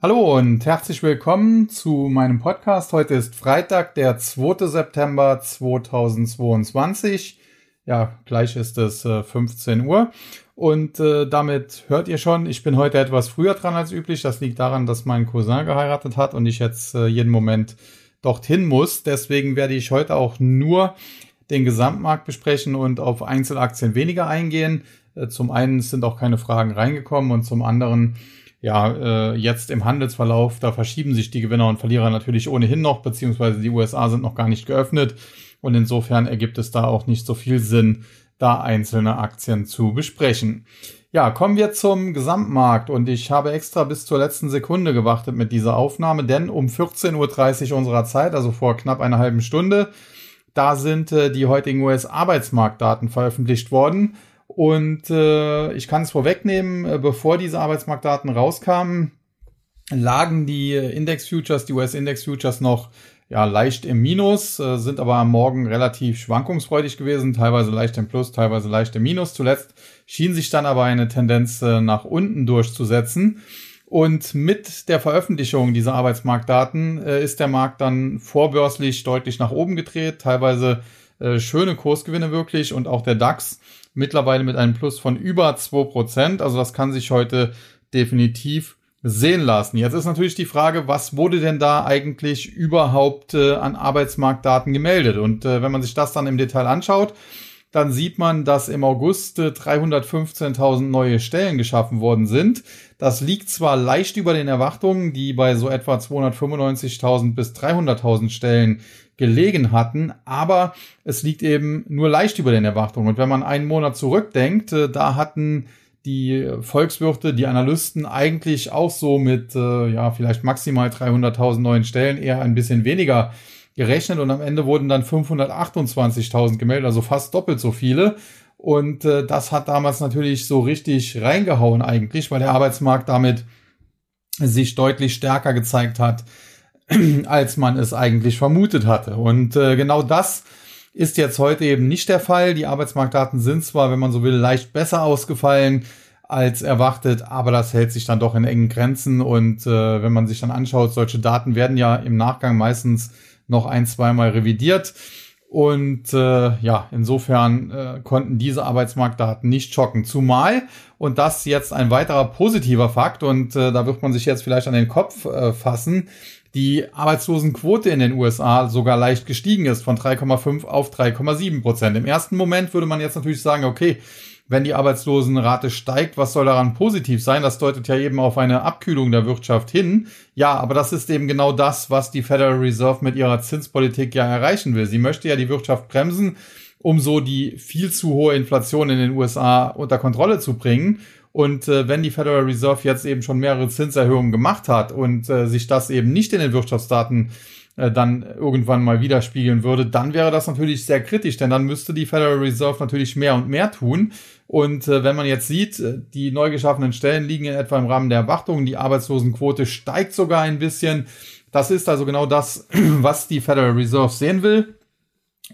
Hallo und herzlich willkommen zu meinem Podcast. Heute ist Freitag, der 2. September 2022. Ja, gleich ist es äh, 15 Uhr. Und äh, damit hört ihr schon, ich bin heute etwas früher dran als üblich. Das liegt daran, dass mein Cousin geheiratet hat und ich jetzt äh, jeden Moment dorthin muss. Deswegen werde ich heute auch nur den Gesamtmarkt besprechen und auf Einzelaktien weniger eingehen. Äh, zum einen sind auch keine Fragen reingekommen und zum anderen ja, äh, jetzt im Handelsverlauf, da verschieben sich die Gewinner und Verlierer natürlich ohnehin noch, beziehungsweise die USA sind noch gar nicht geöffnet. Und insofern ergibt es da auch nicht so viel Sinn, da einzelne Aktien zu besprechen. Ja, kommen wir zum Gesamtmarkt und ich habe extra bis zur letzten Sekunde gewartet mit dieser Aufnahme, denn um 14.30 Uhr unserer Zeit, also vor knapp einer halben Stunde, da sind äh, die heutigen US-Arbeitsmarktdaten veröffentlicht worden. Und äh, ich kann es vorwegnehmen, äh, bevor diese Arbeitsmarktdaten rauskamen, lagen die Index-Futures, die US-Index-Futures noch ja, leicht im Minus, äh, sind aber am Morgen relativ schwankungsfreudig gewesen, teilweise leicht im Plus, teilweise leicht im Minus. Zuletzt schien sich dann aber eine Tendenz äh, nach unten durchzusetzen. Und mit der Veröffentlichung dieser Arbeitsmarktdaten äh, ist der Markt dann vorbörslich deutlich nach oben gedreht, teilweise äh, schöne Kursgewinne wirklich und auch der DAX mittlerweile mit einem Plus von über 2%. Also das kann sich heute definitiv sehen lassen. Jetzt ist natürlich die Frage, was wurde denn da eigentlich überhaupt äh, an Arbeitsmarktdaten gemeldet? Und äh, wenn man sich das dann im Detail anschaut, dann sieht man, dass im August 315.000 neue Stellen geschaffen worden sind. Das liegt zwar leicht über den Erwartungen, die bei so etwa 295.000 bis 300.000 Stellen gelegen hatten, aber es liegt eben nur leicht über den Erwartungen. Und wenn man einen Monat zurückdenkt, äh, da hatten die Volkswirte, die Analysten eigentlich auch so mit, äh, ja, vielleicht maximal 300.000 neuen Stellen, eher ein bisschen weniger gerechnet und am Ende wurden dann 528.000 gemeldet, also fast doppelt so viele. Und äh, das hat damals natürlich so richtig reingehauen eigentlich, weil der Arbeitsmarkt damit sich deutlich stärker gezeigt hat, als man es eigentlich vermutet hatte. Und äh, genau das ist jetzt heute eben nicht der Fall. Die Arbeitsmarktdaten sind zwar, wenn man so will, leicht besser ausgefallen als erwartet, aber das hält sich dann doch in engen Grenzen. Und äh, wenn man sich dann anschaut, solche Daten werden ja im Nachgang meistens noch ein, zweimal revidiert. Und äh, ja, insofern äh, konnten diese Arbeitsmarktdaten nicht schocken. Zumal, und das jetzt ein weiterer positiver Fakt, und äh, da wird man sich jetzt vielleicht an den Kopf äh, fassen, die Arbeitslosenquote in den USA sogar leicht gestiegen ist von 3,5 auf 3,7 Prozent. Im ersten Moment würde man jetzt natürlich sagen, okay, wenn die Arbeitslosenrate steigt, was soll daran positiv sein? Das deutet ja eben auf eine Abkühlung der Wirtschaft hin. Ja, aber das ist eben genau das, was die Federal Reserve mit ihrer Zinspolitik ja erreichen will. Sie möchte ja die Wirtschaft bremsen, um so die viel zu hohe Inflation in den USA unter Kontrolle zu bringen. Und äh, wenn die Federal Reserve jetzt eben schon mehrere Zinserhöhungen gemacht hat und äh, sich das eben nicht in den Wirtschaftsdaten äh, dann irgendwann mal widerspiegeln würde, dann wäre das natürlich sehr kritisch, denn dann müsste die Federal Reserve natürlich mehr und mehr tun. Und äh, wenn man jetzt sieht, äh, die neu geschaffenen Stellen liegen in etwa im Rahmen der Erwartungen, die Arbeitslosenquote steigt sogar ein bisschen. Das ist also genau das, was die Federal Reserve sehen will.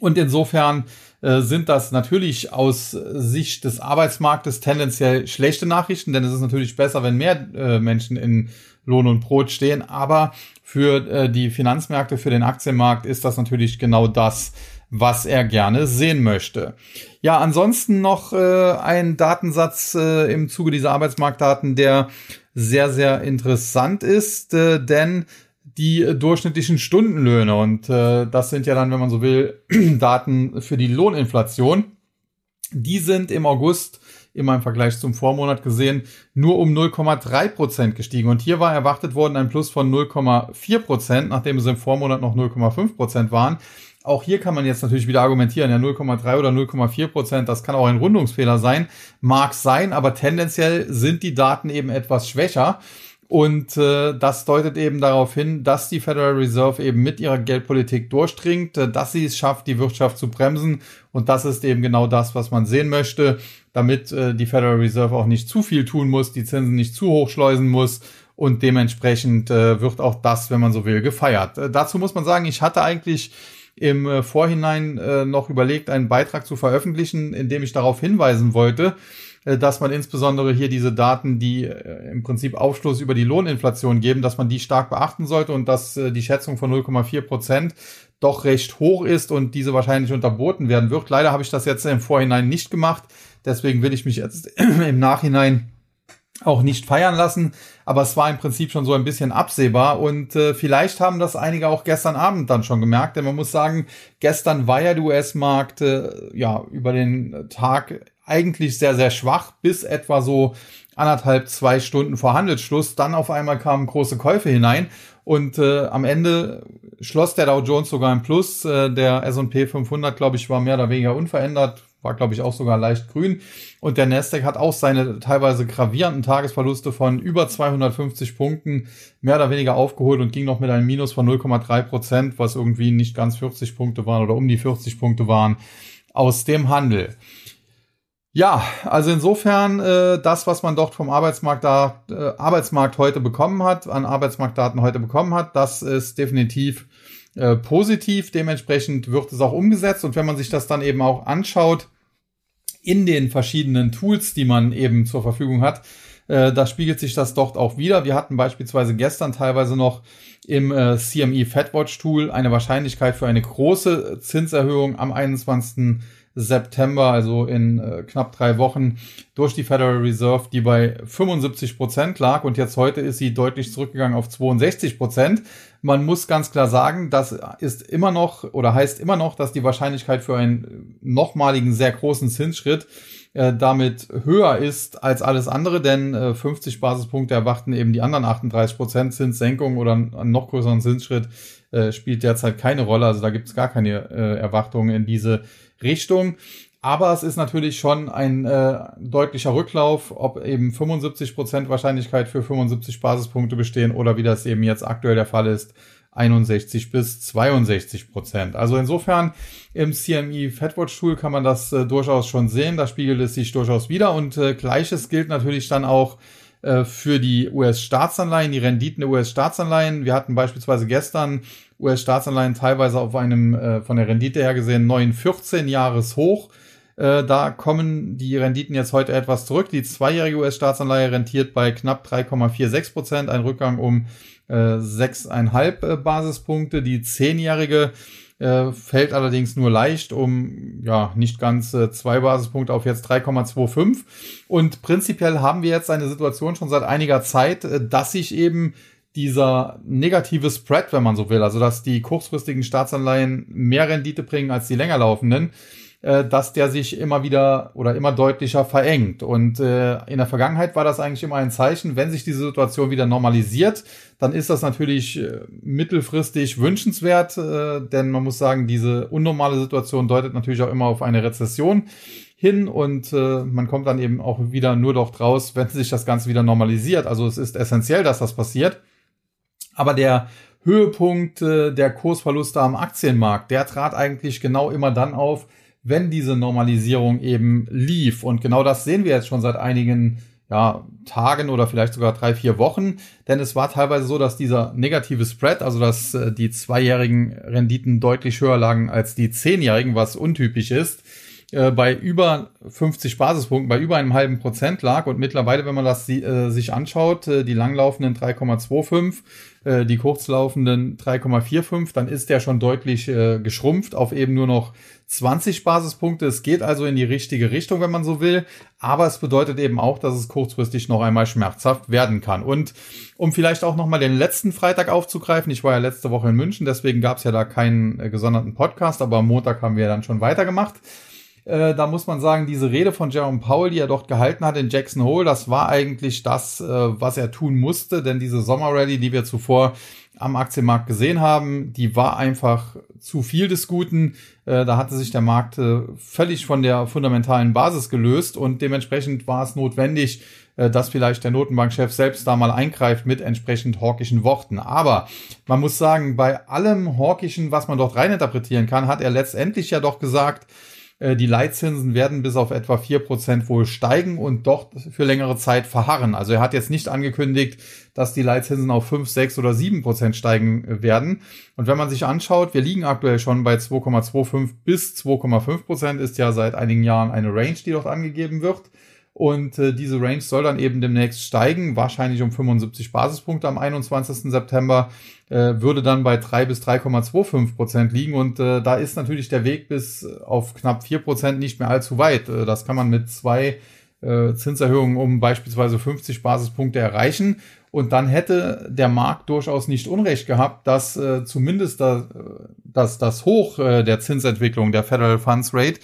Und insofern äh, sind das natürlich aus Sicht des Arbeitsmarktes tendenziell schlechte Nachrichten, denn es ist natürlich besser, wenn mehr äh, Menschen in Lohn und Brot stehen. Aber für äh, die Finanzmärkte, für den Aktienmarkt ist das natürlich genau das, was er gerne sehen möchte. Ja, ansonsten noch äh, ein Datensatz äh, im Zuge dieser Arbeitsmarktdaten, der sehr, sehr interessant ist, äh, denn die äh, durchschnittlichen Stundenlöhne. Und äh, das sind ja dann, wenn man so will, Daten für die Lohninflation. Die sind im August immer im Vergleich zum Vormonat gesehen, nur um 0,3 Prozent gestiegen. Und hier war erwartet worden ein Plus von 0,4 Prozent, nachdem es im Vormonat noch 0,5 Prozent waren. Auch hier kann man jetzt natürlich wieder argumentieren, ja 0,3 oder 0,4 Prozent, das kann auch ein Rundungsfehler sein, mag sein, aber tendenziell sind die Daten eben etwas schwächer. Und äh, das deutet eben darauf hin, dass die Federal Reserve eben mit ihrer Geldpolitik durchdringt, äh, dass sie es schafft, die Wirtschaft zu bremsen. Und das ist eben genau das, was man sehen möchte, damit äh, die Federal Reserve auch nicht zu viel tun muss, die Zinsen nicht zu hoch schleusen muss. Und dementsprechend äh, wird auch das, wenn man so will, gefeiert. Äh, dazu muss man sagen, ich hatte eigentlich im äh, Vorhinein äh, noch überlegt, einen Beitrag zu veröffentlichen, in dem ich darauf hinweisen wollte, dass man insbesondere hier diese Daten, die äh, im Prinzip Aufschluss über die Lohninflation geben, dass man die stark beachten sollte und dass äh, die Schätzung von 0,4 Prozent doch recht hoch ist und diese wahrscheinlich unterboten werden wird. Leider habe ich das jetzt im Vorhinein nicht gemacht. Deswegen will ich mich jetzt im Nachhinein auch nicht feiern lassen. Aber es war im Prinzip schon so ein bisschen absehbar und äh, vielleicht haben das einige auch gestern Abend dann schon gemerkt, denn man muss sagen, gestern war ja der US-Markt äh, ja über den Tag eigentlich sehr, sehr schwach bis etwa so anderthalb, zwei Stunden vor Handelsschluss. Dann auf einmal kamen große Käufe hinein und äh, am Ende schloss der Dow Jones sogar im Plus. Äh, der S&P 500, glaube ich, war mehr oder weniger unverändert, war, glaube ich, auch sogar leicht grün. Und der Nasdaq hat auch seine teilweise gravierenden Tagesverluste von über 250 Punkten mehr oder weniger aufgeholt und ging noch mit einem Minus von 0,3 Prozent, was irgendwie nicht ganz 40 Punkte waren oder um die 40 Punkte waren, aus dem Handel. Ja, also insofern äh, das, was man dort vom Arbeitsmarkt da äh, Arbeitsmarkt heute bekommen hat, an Arbeitsmarktdaten heute bekommen hat, das ist definitiv äh, positiv. Dementsprechend wird es auch umgesetzt und wenn man sich das dann eben auch anschaut in den verschiedenen Tools, die man eben zur Verfügung hat, äh, da spiegelt sich das dort auch wieder. Wir hatten beispielsweise gestern teilweise noch im äh, CME FedWatch Tool eine Wahrscheinlichkeit für eine große Zinserhöhung am 21. September, also in äh, knapp drei Wochen, durch die Federal Reserve, die bei 75 Prozent lag und jetzt heute ist sie deutlich zurückgegangen auf 62 Prozent. Man muss ganz klar sagen, das ist immer noch oder heißt immer noch, dass die Wahrscheinlichkeit für einen nochmaligen sehr großen Zinsschritt äh, damit höher ist als alles andere, denn äh, 50 Basispunkte erwarten eben die anderen 38 Prozent Zinssenkung oder einen noch größeren Zinsschritt äh, spielt derzeit keine Rolle. Also da gibt es gar keine äh, Erwartungen in diese Richtung. Aber es ist natürlich schon ein äh, deutlicher Rücklauf, ob eben 75% Wahrscheinlichkeit für 75 Basispunkte bestehen oder wie das eben jetzt aktuell der Fall ist, 61 bis 62 Prozent. Also insofern im CME FedWatch Tool kann man das äh, durchaus schon sehen. Da spiegelt es sich durchaus wieder und äh, gleiches gilt natürlich dann auch äh, für die US-Staatsanleihen, die Renditen der US-Staatsanleihen. Wir hatten beispielsweise gestern US-Staatsanleihen teilweise auf einem äh, von der Rendite her gesehen neuen 14 Jahres hoch. Äh, da kommen die Renditen jetzt heute etwas zurück. Die zweijährige US-Staatsanleihe rentiert bei knapp 3,46 Prozent, ein Rückgang um äh, 6,5 äh, Basispunkte. Die zehnjährige äh, fällt allerdings nur leicht um ja nicht ganz äh, zwei Basispunkte auf jetzt 3,25. Und prinzipiell haben wir jetzt eine Situation schon seit einiger Zeit, äh, dass sich eben dieser negative Spread, wenn man so will, also dass die kurzfristigen Staatsanleihen mehr Rendite bringen als die länger laufenden, äh, dass der sich immer wieder oder immer deutlicher verengt. Und äh, in der Vergangenheit war das eigentlich immer ein Zeichen, wenn sich diese Situation wieder normalisiert, dann ist das natürlich äh, mittelfristig wünschenswert, äh, denn man muss sagen, diese unnormale Situation deutet natürlich auch immer auf eine Rezession hin und äh, man kommt dann eben auch wieder nur dort raus, wenn sich das Ganze wieder normalisiert. Also es ist essentiell, dass das passiert. Aber der Höhepunkt äh, der Kursverluste am Aktienmarkt, der trat eigentlich genau immer dann auf, wenn diese Normalisierung eben lief. Und genau das sehen wir jetzt schon seit einigen ja, Tagen oder vielleicht sogar drei, vier Wochen. Denn es war teilweise so, dass dieser negative Spread, also dass äh, die zweijährigen Renditen deutlich höher lagen als die zehnjährigen, was untypisch ist, äh, bei über 50 Basispunkten, bei über einem halben Prozent lag. Und mittlerweile, wenn man das äh, sich anschaut, äh, die langlaufenden 3,25, äh, die kurzlaufenden 3,45, dann ist der schon deutlich äh, geschrumpft auf eben nur noch 20 Basispunkte. Es geht also in die richtige Richtung, wenn man so will. Aber es bedeutet eben auch, dass es kurzfristig noch einmal schmerzhaft werden kann. Und um vielleicht auch nochmal den letzten Freitag aufzugreifen, ich war ja letzte Woche in München, deswegen gab es ja da keinen gesonderten Podcast, aber am Montag haben wir dann schon weitergemacht. Äh, da muss man sagen, diese Rede von Jerome Powell, die er dort gehalten hat in Jackson Hole, das war eigentlich das, äh, was er tun musste, denn diese Sommerrally, die wir zuvor am Aktienmarkt gesehen haben, die war einfach zu viel des Guten. Äh, da hatte sich der Markt äh, völlig von der fundamentalen Basis gelöst und dementsprechend war es notwendig, äh, dass vielleicht der Notenbankchef selbst da mal eingreift mit entsprechend hawkischen Worten. Aber man muss sagen, bei allem hawkischen, was man dort reininterpretieren kann, hat er letztendlich ja doch gesagt, die Leitzinsen werden bis auf etwa vier Prozent wohl steigen und doch für längere Zeit verharren. Also er hat jetzt nicht angekündigt, dass die Leitzinsen auf fünf, sechs oder sieben Prozent steigen äh, werden. Und wenn man sich anschaut, wir liegen aktuell schon bei 2,25 bis 2,5 Prozent, ist ja seit einigen Jahren eine Range, die dort angegeben wird. Und äh, diese Range soll dann eben demnächst steigen, wahrscheinlich um 75 Basispunkte am 21. September, äh, würde dann bei 3 bis 3,25 Prozent liegen. Und äh, da ist natürlich der Weg bis auf knapp 4 Prozent nicht mehr allzu weit. Äh, das kann man mit zwei äh, Zinserhöhungen um beispielsweise 50 Basispunkte erreichen. Und dann hätte der Markt durchaus nicht Unrecht gehabt, dass äh, zumindest da, dass das Hoch äh, der Zinsentwicklung der Federal Funds Rate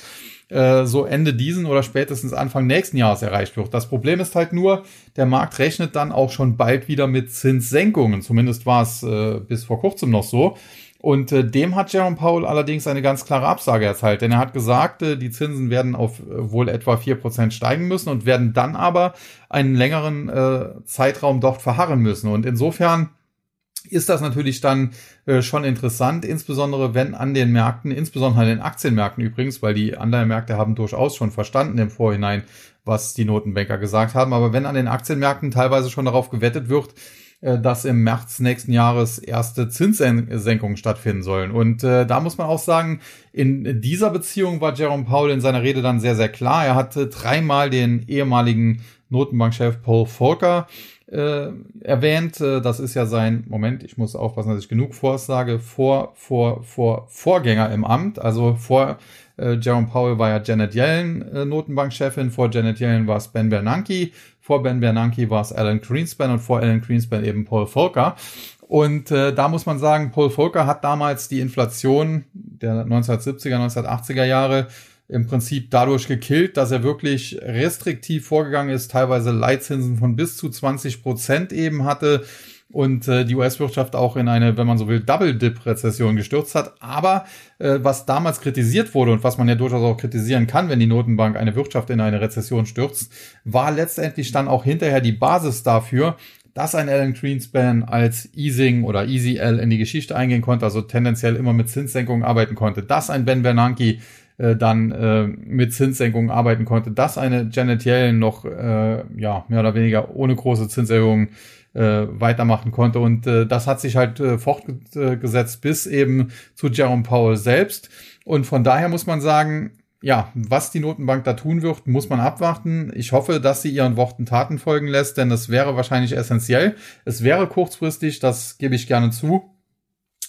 äh, so Ende diesen oder spätestens Anfang nächsten Jahres erreicht wird. Das Problem ist halt nur, der Markt rechnet dann auch schon bald wieder mit Zinssenkungen. Zumindest war es äh, bis vor kurzem noch so. Und äh, dem hat Jerome Powell allerdings eine ganz klare Absage erteilt, denn er hat gesagt, äh, die Zinsen werden auf äh, wohl etwa vier Prozent steigen müssen und werden dann aber einen längeren äh, Zeitraum dort verharren müssen. Und insofern ist das natürlich dann äh, schon interessant, insbesondere wenn an den Märkten, insbesondere an den Aktienmärkten übrigens, weil die Anleihenmärkte haben durchaus schon verstanden im Vorhinein, was die Notenbanker gesagt haben, aber wenn an den Aktienmärkten teilweise schon darauf gewettet wird, äh, dass im März nächsten Jahres erste Zinssenkungen stattfinden sollen. Und äh, da muss man auch sagen, in dieser Beziehung war Jerome Powell in seiner Rede dann sehr, sehr klar. Er hatte dreimal den ehemaligen Notenbankchef Paul Volcker äh, erwähnt. Äh, das ist ja sein, Moment, ich muss aufpassen, dass ich genug vorsage, vor, vor, vor, Vorgänger im Amt. Also vor äh, Jerome Powell war ja Janet Yellen äh, Notenbankchefin, vor Janet Yellen war es Ben Bernanke, vor Ben Bernanke war es Alan Greenspan und vor Alan Greenspan eben Paul Volcker. Und äh, da muss man sagen, Paul Volcker hat damals die Inflation der 1970er, 1980er Jahre im Prinzip dadurch gekillt, dass er wirklich restriktiv vorgegangen ist, teilweise Leitzinsen von bis zu 20 Prozent eben hatte und äh, die US-Wirtschaft auch in eine, wenn man so will, Double-Dip-Rezession gestürzt hat. Aber äh, was damals kritisiert wurde und was man ja durchaus auch kritisieren kann, wenn die Notenbank eine Wirtschaft in eine Rezession stürzt, war letztendlich dann auch hinterher die Basis dafür, dass ein Alan Greenspan als Easing oder Easy L in die Geschichte eingehen konnte, also tendenziell immer mit Zinssenkungen arbeiten konnte, dass ein Ben Bernanke äh, dann äh, mit Zinssenkungen arbeiten konnte, dass eine Janet Yellen noch äh, ja mehr oder weniger ohne große Zinserhöhungen äh, weitermachen konnte und äh, das hat sich halt äh, fortgesetzt bis eben zu Jerome Powell selbst und von daher muss man sagen, ja, was die Notenbank da tun wird, muss man abwarten. Ich hoffe, dass sie ihren Worten Taten folgen lässt, denn das wäre wahrscheinlich essentiell. Es wäre kurzfristig, das gebe ich gerne zu,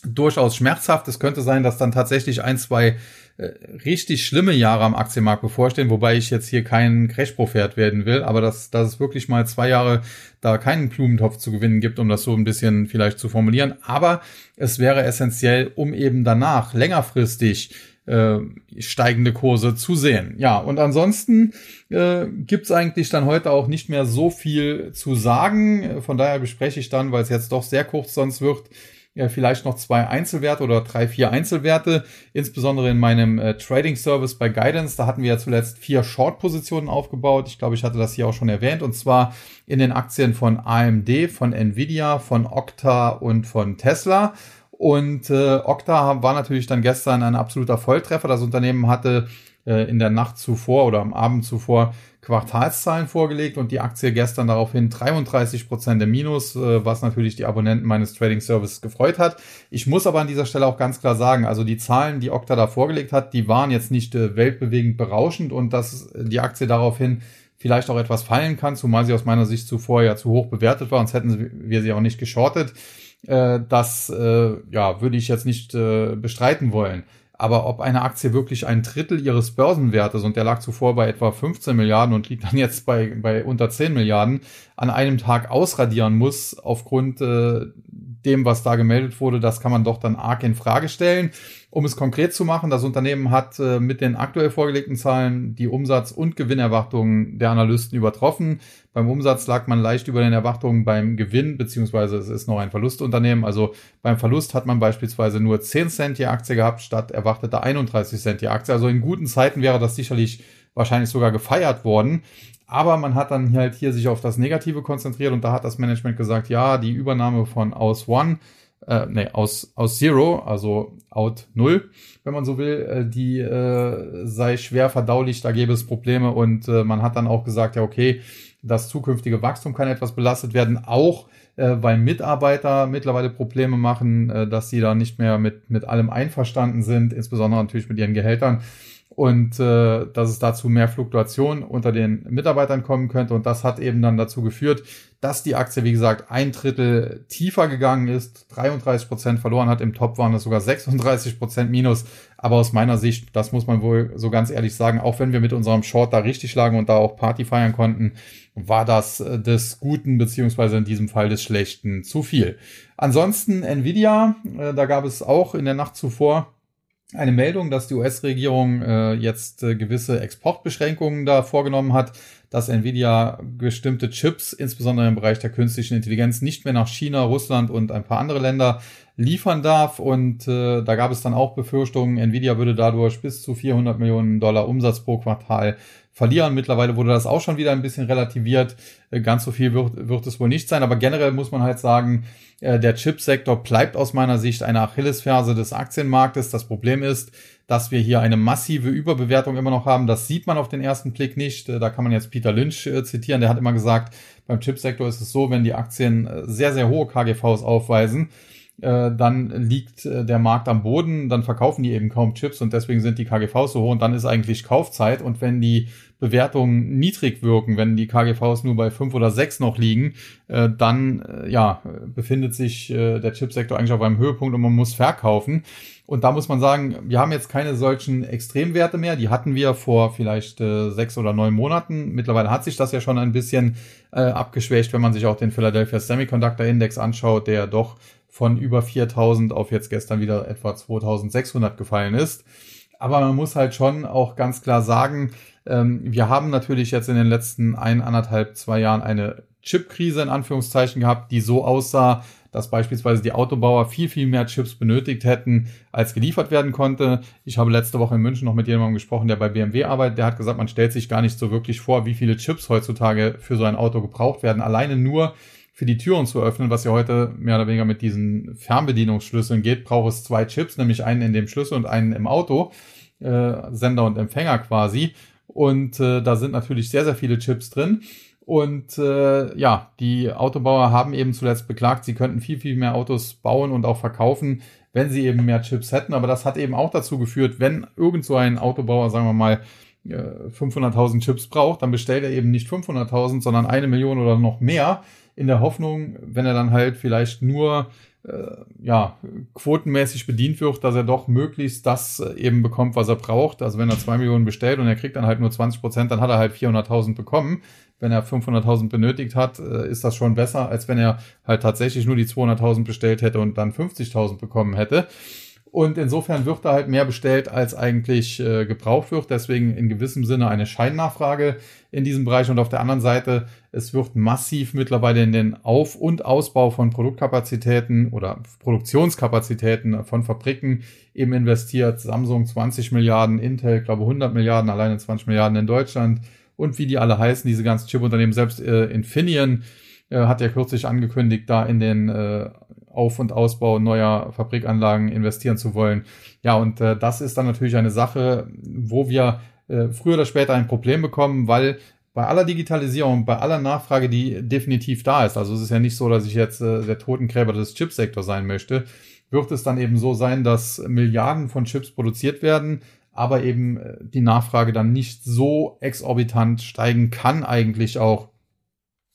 durchaus schmerzhaft. Es könnte sein, dass dann tatsächlich ein, zwei äh, richtig schlimme Jahre am Aktienmarkt bevorstehen, wobei ich jetzt hier kein Crash-Prophet werden will, aber dass, dass es wirklich mal zwei Jahre da keinen Blumentopf zu gewinnen gibt, um das so ein bisschen vielleicht zu formulieren. Aber es wäre essentiell, um eben danach längerfristig äh, steigende Kurse zu sehen. Ja, und ansonsten äh, gibt eigentlich dann heute auch nicht mehr so viel zu sagen. Von daher bespreche ich dann, weil es jetzt doch sehr kurz sonst wird, ja, vielleicht noch zwei Einzelwerte oder drei, vier Einzelwerte, insbesondere in meinem äh, Trading Service bei Guidance. Da hatten wir ja zuletzt vier Short-Positionen aufgebaut. Ich glaube, ich hatte das hier auch schon erwähnt. Und zwar in den Aktien von AMD, von Nvidia, von Okta und von Tesla. Und äh, Okta war natürlich dann gestern ein absoluter Volltreffer. Das Unternehmen hatte äh, in der Nacht zuvor oder am Abend zuvor Quartalszahlen vorgelegt und die Aktie gestern daraufhin 33 Prozent im Minus, äh, was natürlich die Abonnenten meines Trading Services gefreut hat. Ich muss aber an dieser Stelle auch ganz klar sagen, also die Zahlen, die Okta da vorgelegt hat, die waren jetzt nicht äh, weltbewegend berauschend und dass die Aktie daraufhin vielleicht auch etwas fallen kann, zumal sie aus meiner Sicht zuvor ja zu hoch bewertet war, sonst hätten wir sie auch nicht geschortet. Das ja, würde ich jetzt nicht bestreiten wollen. Aber ob eine Aktie wirklich ein Drittel ihres Börsenwertes, und der lag zuvor bei etwa 15 Milliarden und liegt dann jetzt bei, bei unter 10 Milliarden, an einem Tag ausradieren muss, aufgrund äh, dem, was da gemeldet wurde, das kann man doch dann arg in Frage stellen. Um es konkret zu machen, das Unternehmen hat äh, mit den aktuell vorgelegten Zahlen die Umsatz- und Gewinnerwartungen der Analysten übertroffen. Beim Umsatz lag man leicht über den Erwartungen beim Gewinn, beziehungsweise es ist noch ein Verlustunternehmen. Also beim Verlust hat man beispielsweise nur 10 Cent je Aktie gehabt, statt erwarteter 31 Cent je Aktie. Also in guten Zeiten wäre das sicherlich wahrscheinlich sogar gefeiert worden. Aber man hat dann halt hier sich auf das Negative konzentriert und da hat das Management gesagt, ja, die Übernahme von Aus One äh, nee, aus, aus Zero, also out null, wenn man so will, äh, die äh, sei schwer verdaulich, da gäbe es Probleme. Und äh, man hat dann auch gesagt, ja, okay, das zukünftige Wachstum kann etwas belastet werden, auch äh, weil Mitarbeiter mittlerweile Probleme machen, äh, dass sie da nicht mehr mit, mit allem einverstanden sind, insbesondere natürlich mit ihren Gehältern. Und äh, dass es dazu mehr Fluktuation unter den Mitarbeitern kommen könnte. Und das hat eben dann dazu geführt, dass die Aktie, wie gesagt, ein Drittel tiefer gegangen ist, 33 Prozent verloren hat. Im Top waren es sogar 36 Prozent minus. Aber aus meiner Sicht, das muss man wohl so ganz ehrlich sagen, auch wenn wir mit unserem Short da richtig lagen und da auch Party feiern konnten, war das äh, des Guten beziehungsweise in diesem Fall des Schlechten zu viel. Ansonsten Nvidia, äh, da gab es auch in der Nacht zuvor eine Meldung, dass die US-Regierung äh, jetzt äh, gewisse Exportbeschränkungen da vorgenommen hat, dass Nvidia bestimmte Chips, insbesondere im Bereich der künstlichen Intelligenz, nicht mehr nach China, Russland und ein paar andere Länder liefern darf. Und äh, da gab es dann auch Befürchtungen, Nvidia würde dadurch bis zu 400 Millionen Dollar Umsatz pro Quartal verlieren. Mittlerweile wurde das auch schon wieder ein bisschen relativiert. Äh, ganz so viel wird, wird es wohl nicht sein. Aber generell muss man halt sagen, äh, der Chipsektor bleibt aus meiner Sicht eine Achillesferse des Aktienmarktes. Das Problem ist, dass wir hier eine massive Überbewertung immer noch haben. Das sieht man auf den ersten Blick nicht. Äh, da kann man jetzt Peter Lynch zitieren. Der hat immer gesagt, beim Chipsektor ist es so, wenn die Aktien sehr, sehr hohe KGVs aufweisen, äh, dann liegt äh, der Markt am Boden, dann verkaufen die eben kaum Chips und deswegen sind die KGVs so hoch und dann ist eigentlich Kaufzeit und wenn die Bewertungen niedrig wirken, wenn die KGVs nur bei fünf oder sechs noch liegen, äh, dann ja befindet sich der Chipsektor eigentlich auf einem Höhepunkt und man muss verkaufen. Und da muss man sagen, wir haben jetzt keine solchen Extremwerte mehr. Die hatten wir vor vielleicht sechs oder neun Monaten. Mittlerweile hat sich das ja schon ein bisschen abgeschwächt, wenn man sich auch den Philadelphia Semiconductor Index anschaut, der doch von über 4000 auf jetzt gestern wieder etwa 2600 gefallen ist. Aber man muss halt schon auch ganz klar sagen, ähm, wir haben natürlich jetzt in den letzten ein, anderthalb, zwei Jahren eine Chip-Krise in Anführungszeichen gehabt, die so aussah, dass beispielsweise die Autobauer viel, viel mehr Chips benötigt hätten, als geliefert werden konnte. Ich habe letzte Woche in München noch mit jemandem gesprochen, der bei BMW arbeitet. Der hat gesagt, man stellt sich gar nicht so wirklich vor, wie viele Chips heutzutage für so ein Auto gebraucht werden. Alleine nur für die Türen zu öffnen, was ja heute mehr oder weniger mit diesen Fernbedienungsschlüsseln geht, braucht es zwei Chips, nämlich einen in dem Schlüssel und einen im Auto, äh, Sender und Empfänger quasi. Und äh, da sind natürlich sehr, sehr viele Chips drin. Und äh, ja, die Autobauer haben eben zuletzt beklagt, sie könnten viel, viel mehr Autos bauen und auch verkaufen, wenn sie eben mehr Chips hätten. Aber das hat eben auch dazu geführt, wenn irgend so ein Autobauer, sagen wir mal, 500.000 äh, Chips braucht, dann bestellt er eben nicht 500.000, sondern eine Million oder noch mehr in der Hoffnung, wenn er dann halt vielleicht nur äh, ja, quotenmäßig bedient wird, dass er doch möglichst das äh, eben bekommt, was er braucht. Also wenn er zwei Millionen bestellt und er kriegt dann halt nur 20 Prozent, dann hat er halt 400.000 bekommen. Wenn er 500.000 benötigt hat, äh, ist das schon besser, als wenn er halt tatsächlich nur die 200.000 bestellt hätte und dann 50.000 bekommen hätte. Und insofern wird da halt mehr bestellt, als eigentlich äh, gebraucht wird. Deswegen in gewissem Sinne eine Scheinnachfrage in diesem Bereich. Und auf der anderen Seite, es wird massiv mittlerweile in den Auf- und Ausbau von Produktkapazitäten oder Produktionskapazitäten von Fabriken eben investiert. Samsung 20 Milliarden, Intel, glaube 100 Milliarden, alleine 20 Milliarden in Deutschland. Und wie die alle heißen, diese ganzen Chip-Unternehmen, selbst äh, Infineon äh, hat ja kürzlich angekündigt, da in den äh, auf- und Ausbau neuer Fabrikanlagen investieren zu wollen. Ja, und äh, das ist dann natürlich eine Sache, wo wir äh, früher oder später ein Problem bekommen, weil bei aller Digitalisierung, bei aller Nachfrage, die definitiv da ist, also es ist ja nicht so, dass ich jetzt äh, der Totengräber des Chipsektors sein möchte, wird es dann eben so sein, dass Milliarden von Chips produziert werden, aber eben äh, die Nachfrage dann nicht so exorbitant steigen kann eigentlich auch,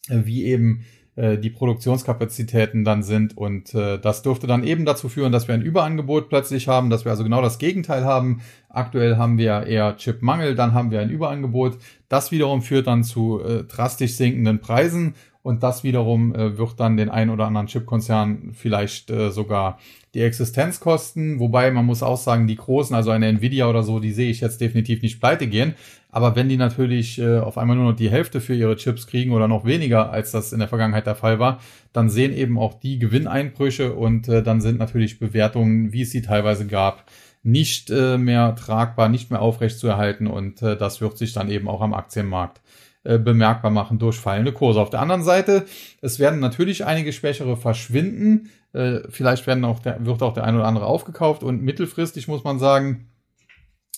äh, wie eben äh, die Produktionskapazitäten dann sind. Und äh, das dürfte dann eben dazu führen, dass wir ein Überangebot plötzlich haben, dass wir also genau das Gegenteil haben. Aktuell haben wir eher Chipmangel, dann haben wir ein Überangebot. Das wiederum führt dann zu äh, drastisch sinkenden Preisen und das wiederum äh, wird dann den ein oder anderen Chipkonzern vielleicht äh, sogar die Existenz kosten. Wobei man muss auch sagen, die großen, also eine Nvidia oder so, die sehe ich jetzt definitiv nicht pleite gehen. Aber wenn die natürlich äh, auf einmal nur noch die Hälfte für ihre Chips kriegen oder noch weniger, als das in der Vergangenheit der Fall war, dann sehen eben auch die Gewinneinbrüche und äh, dann sind natürlich Bewertungen, wie es sie teilweise gab, nicht äh, mehr tragbar, nicht mehr aufrecht zu erhalten und äh, das wird sich dann eben auch am Aktienmarkt äh, bemerkbar machen durch fallende Kurse. Auf der anderen Seite, es werden natürlich einige Schwächere verschwinden. Äh, vielleicht werden auch der, wird auch der ein oder andere aufgekauft und mittelfristig muss man sagen,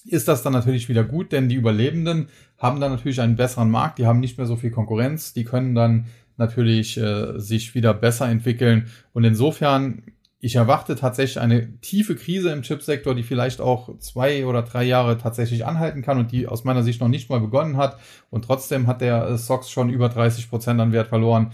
ist das dann natürlich wieder gut, denn die Überlebenden haben dann natürlich einen besseren Markt, die haben nicht mehr so viel Konkurrenz, die können dann natürlich äh, sich wieder besser entwickeln und insofern ich erwarte tatsächlich eine tiefe Krise im Chipsektor, die vielleicht auch zwei oder drei Jahre tatsächlich anhalten kann und die aus meiner Sicht noch nicht mal begonnen hat. Und trotzdem hat der äh, SOX schon über 30 Prozent an Wert verloren.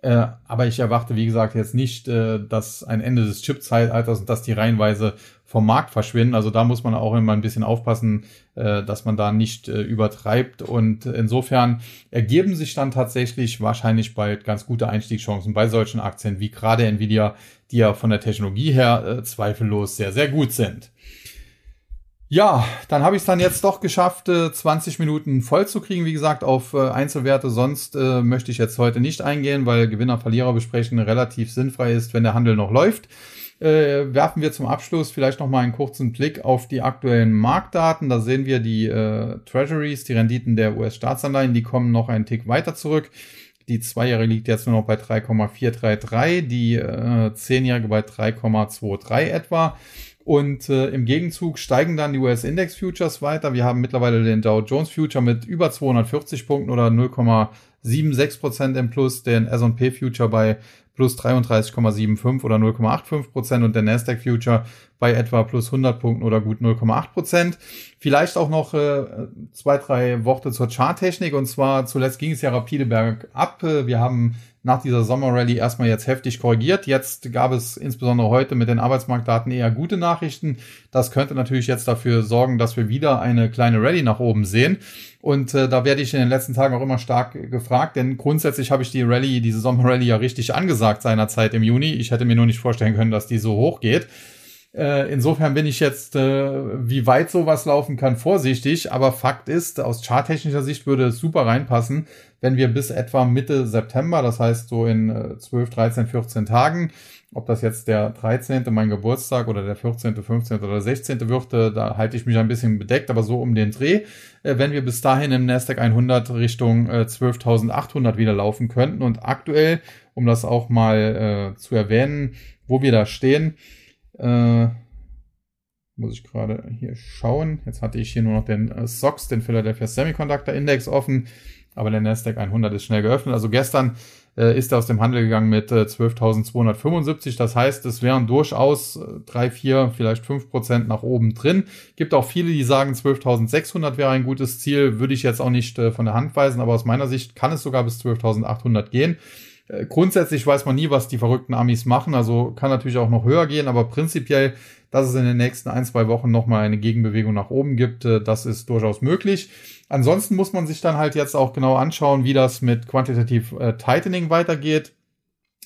Äh, aber ich erwarte, wie gesagt, jetzt nicht, äh, dass ein Ende des Chip-Zeitalters und dass die reihenweise vom Markt verschwinden. Also da muss man auch immer ein bisschen aufpassen, äh, dass man da nicht äh, übertreibt. Und insofern ergeben sich dann tatsächlich wahrscheinlich bald ganz gute Einstiegschancen bei solchen Aktien wie gerade Nvidia, die ja von der Technologie her äh, zweifellos sehr, sehr gut sind. Ja, dann habe ich es dann jetzt doch geschafft, 20 Minuten voll zu kriegen. Wie gesagt, auf Einzelwerte sonst äh, möchte ich jetzt heute nicht eingehen, weil Gewinner-Verlierer besprechen relativ sinnfrei ist, wenn der Handel noch läuft äh, werfen wir zum Abschluss vielleicht noch mal einen kurzen Blick auf die aktuellen Marktdaten. Da sehen wir die äh, Treasuries, die Renditen der US-Staatsanleihen, die kommen noch einen Tick weiter zurück. Die Zweijährige liegt jetzt nur noch bei 3,433, die äh, Zehnjährige bei 3,23 etwa. Und äh, im Gegenzug steigen dann die US-Index Futures weiter. Wir haben mittlerweile den Dow Jones Future mit über 240 Punkten oder 0,76 Prozent im Plus, den S&P Future bei plus 33,75 oder 0,85 Prozent und der Nasdaq Future bei etwa plus 100 Punkten oder gut 0,8 Prozent. Vielleicht auch noch äh, zwei, drei Worte zur Charttechnik und zwar zuletzt ging es ja rapide bergab. Wir haben nach dieser Sommerrallye erstmal jetzt heftig korrigiert. Jetzt gab es insbesondere heute mit den Arbeitsmarktdaten eher gute Nachrichten. Das könnte natürlich jetzt dafür sorgen, dass wir wieder eine kleine Rallye nach oben sehen. Und äh, da werde ich in den letzten Tagen auch immer stark gefragt, denn grundsätzlich habe ich die Rallye, diese Sommerrallye ja richtig angesagt seinerzeit im Juni. Ich hätte mir nur nicht vorstellen können, dass die so hoch geht. Äh, insofern bin ich jetzt, äh, wie weit sowas laufen kann, vorsichtig. Aber Fakt ist, aus charttechnischer Sicht würde es super reinpassen, wenn wir bis etwa Mitte September, das heißt so in äh, 12, 13, 14 Tagen, ob das jetzt der 13., mein Geburtstag oder der 14., 15. oder 16. wird, äh, da halte ich mich ein bisschen bedeckt, aber so um den Dreh, äh, wenn wir bis dahin im Nasdaq 100 Richtung äh, 12.800 wieder laufen könnten. Und aktuell, um das auch mal zu erwähnen, wo wir da stehen, äh, muss ich gerade hier schauen. Jetzt hatte ich hier nur noch den äh, SOX, den Philadelphia Semiconductor Index offen, aber der Nasdaq 100 ist schnell geöffnet. Also gestern äh, ist er aus dem Handel gegangen mit äh, 12.275. Das heißt, es wären durchaus äh, drei, vier, vielleicht fünf Prozent nach oben drin. Gibt auch viele, die sagen, 12.600 wäre ein gutes Ziel. Würde ich jetzt auch nicht äh, von der Hand weisen, aber aus meiner Sicht kann es sogar bis 12.800 gehen. Äh, grundsätzlich weiß man nie, was die verrückten Amis machen, also kann natürlich auch noch höher gehen, aber prinzipiell, dass es in den nächsten ein, zwei Wochen nochmal eine Gegenbewegung nach oben gibt, äh, das ist durchaus möglich. Ansonsten muss man sich dann halt jetzt auch genau anschauen, wie das mit Quantitative äh, Tightening weitergeht.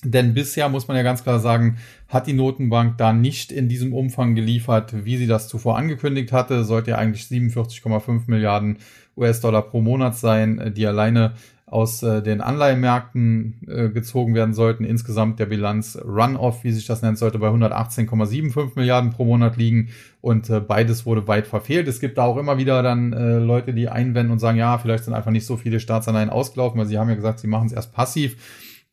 Denn bisher muss man ja ganz klar sagen, hat die Notenbank da nicht in diesem Umfang geliefert, wie sie das zuvor angekündigt hatte. Sollte ja eigentlich 47,5 Milliarden US-Dollar pro Monat sein, die alleine aus äh, den Anleihenmärkten äh, gezogen werden sollten. Insgesamt der Bilanz Run-Off, wie sich das nennt, sollte bei 118,75 Milliarden pro Monat liegen und äh, beides wurde weit verfehlt. Es gibt da auch immer wieder dann äh, Leute, die einwenden und sagen, ja, vielleicht sind einfach nicht so viele Staatsanleihen ausgelaufen, weil sie haben ja gesagt, sie machen es erst passiv.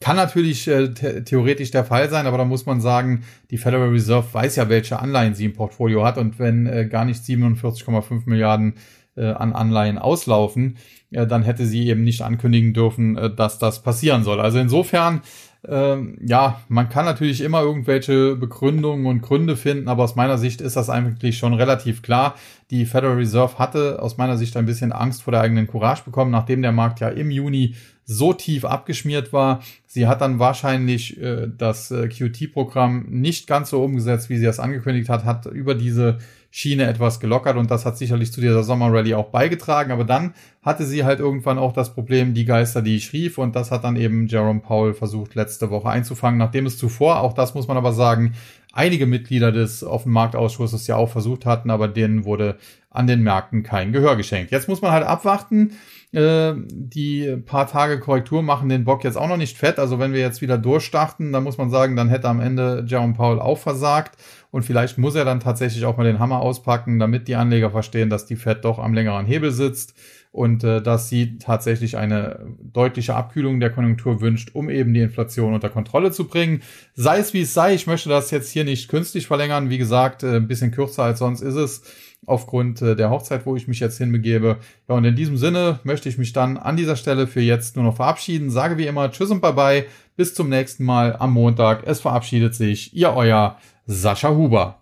Kann natürlich äh, theoretisch der Fall sein, aber da muss man sagen, die Federal Reserve weiß ja, welche Anleihen sie im Portfolio hat und wenn äh, gar nicht 47,5 Milliarden äh, an Anleihen auslaufen, äh, dann hätte sie eben nicht ankündigen dürfen, äh, dass das passieren soll. Also insofern, ähm, ja, man kann natürlich immer irgendwelche Begründungen und Gründe finden, aber aus meiner Sicht ist das eigentlich schon relativ klar. Die Federal Reserve hatte aus meiner Sicht ein bisschen Angst vor der eigenen Courage bekommen, nachdem der Markt ja im Juni so tief abgeschmiert war. Sie hat dann wahrscheinlich äh, das äh, QT-Programm nicht ganz so umgesetzt, wie sie es angekündigt hat, hat über diese Schiene etwas gelockert und das hat sicherlich zu dieser Sommerrallye auch beigetragen. Aber dann hatte sie halt irgendwann auch das Problem, die Geister, die ich rief und das hat dann eben Jerome Powell versucht letzte Woche einzufangen, nachdem es zuvor, auch das muss man aber sagen, einige Mitglieder des Offenmarktausschusses ja auch versucht hatten, aber denen wurde an den Märkten kein Gehör geschenkt. Jetzt muss man halt abwarten. Äh, die paar Tage Korrektur machen den Bock jetzt auch noch nicht fett. Also wenn wir jetzt wieder durchstarten, dann muss man sagen, dann hätte am Ende Jerome Powell auch versagt. Und vielleicht muss er dann tatsächlich auch mal den Hammer auspacken, damit die Anleger verstehen, dass die Fed doch am längeren Hebel sitzt und äh, dass sie tatsächlich eine deutliche Abkühlung der Konjunktur wünscht, um eben die Inflation unter Kontrolle zu bringen. Sei es wie es sei, ich möchte das jetzt hier nicht künstlich verlängern. Wie gesagt, äh, ein bisschen kürzer als sonst ist es aufgrund äh, der Hochzeit, wo ich mich jetzt hinbegebe. Ja, und in diesem Sinne möchte ich mich dann an dieser Stelle für jetzt nur noch verabschieden. Sage wie immer Tschüss und Bye-bye. Bis zum nächsten Mal am Montag. Es verabschiedet sich Ihr euer Sascha Huber.